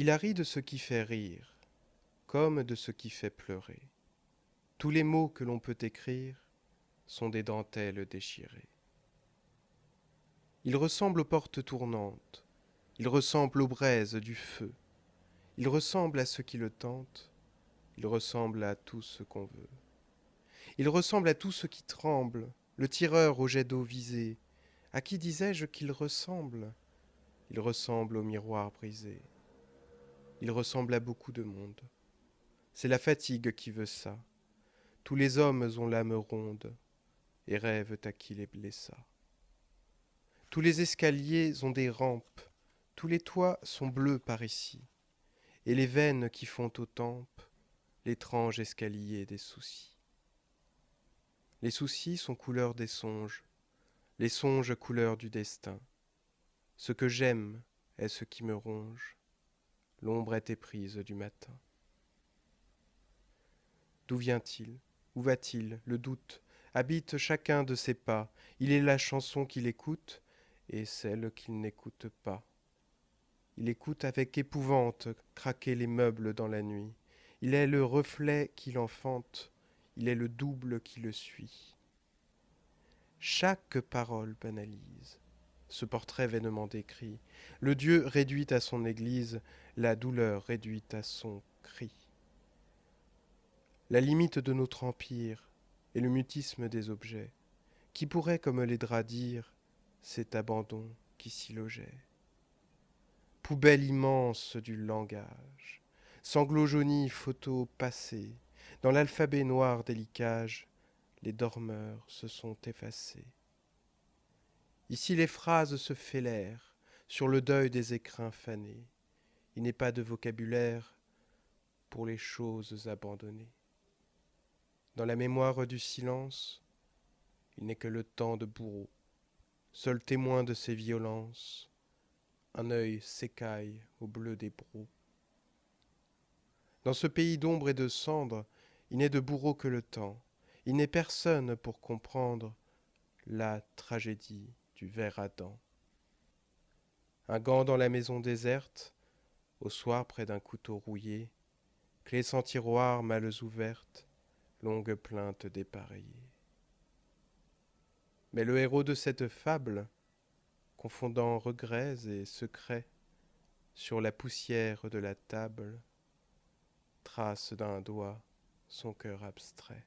Il a ri de ce qui fait rire, comme de ce qui fait pleurer. Tous les mots que l'on peut écrire sont des dentelles déchirées. Il ressemble aux portes tournantes, il ressemble aux braises du feu, il ressemble à ceux qui le tentent, il ressemble à tout ce qu'on veut. Il ressemble à tout ce qui tremble, le tireur au jet d'eau visé. À qui disais-je qu'il ressemble? Il ressemble au miroir brisé. Il ressemble à beaucoup de monde. C'est la fatigue qui veut ça. Tous les hommes ont l'âme ronde et rêvent à qui les blessa. Tous les escaliers ont des rampes, tous les toits sont bleus par ici, et les veines qui font aux tempes l'étrange escalier des soucis. Les soucis sont couleur des songes, les songes couleur du destin. Ce que j'aime est ce qui me ronge, l'ombre est éprise du matin. D'où vient-il? Où va-t-il? Le doute habite chacun de ses pas. Il est la chanson qu'il écoute et celle qu'il n'écoute pas. Il écoute avec épouvante craquer les meubles dans la nuit. Il est le reflet qui l'enfante, il est le double qui le suit. Chaque parole banalise ce portrait vainement décrit. Le Dieu réduit à son Église, la douleur réduite à son cri. La limite de notre empire est le mutisme des objets. Qui pourrait, comme les draps dire, cet abandon qui s'y logeait Poubelle immense du langage, sanglots jaunis, photos passées, dans l'alphabet noir des les dormeurs se sont effacés. Ici les phrases se fêlèrent sur le deuil des écrins fanés. Il n'est pas de vocabulaire pour les choses abandonnées. Dans la mémoire du silence, il n'est que le temps de bourreau, seul témoin de ses violences, un œil s'écaille au bleu des brocs. Dans ce pays d'ombre et de cendre, il n'est de bourreau que le temps, il n'est personne pour comprendre la tragédie du ver Adam. Un gant dans la maison déserte, au soir près d'un couteau rouillé, clé sans tiroir, malles ouvertes, longue plainte dépareillée. Mais le héros de cette fable, confondant regrets et secrets, sur la poussière de la table, trace d'un doigt son cœur abstrait.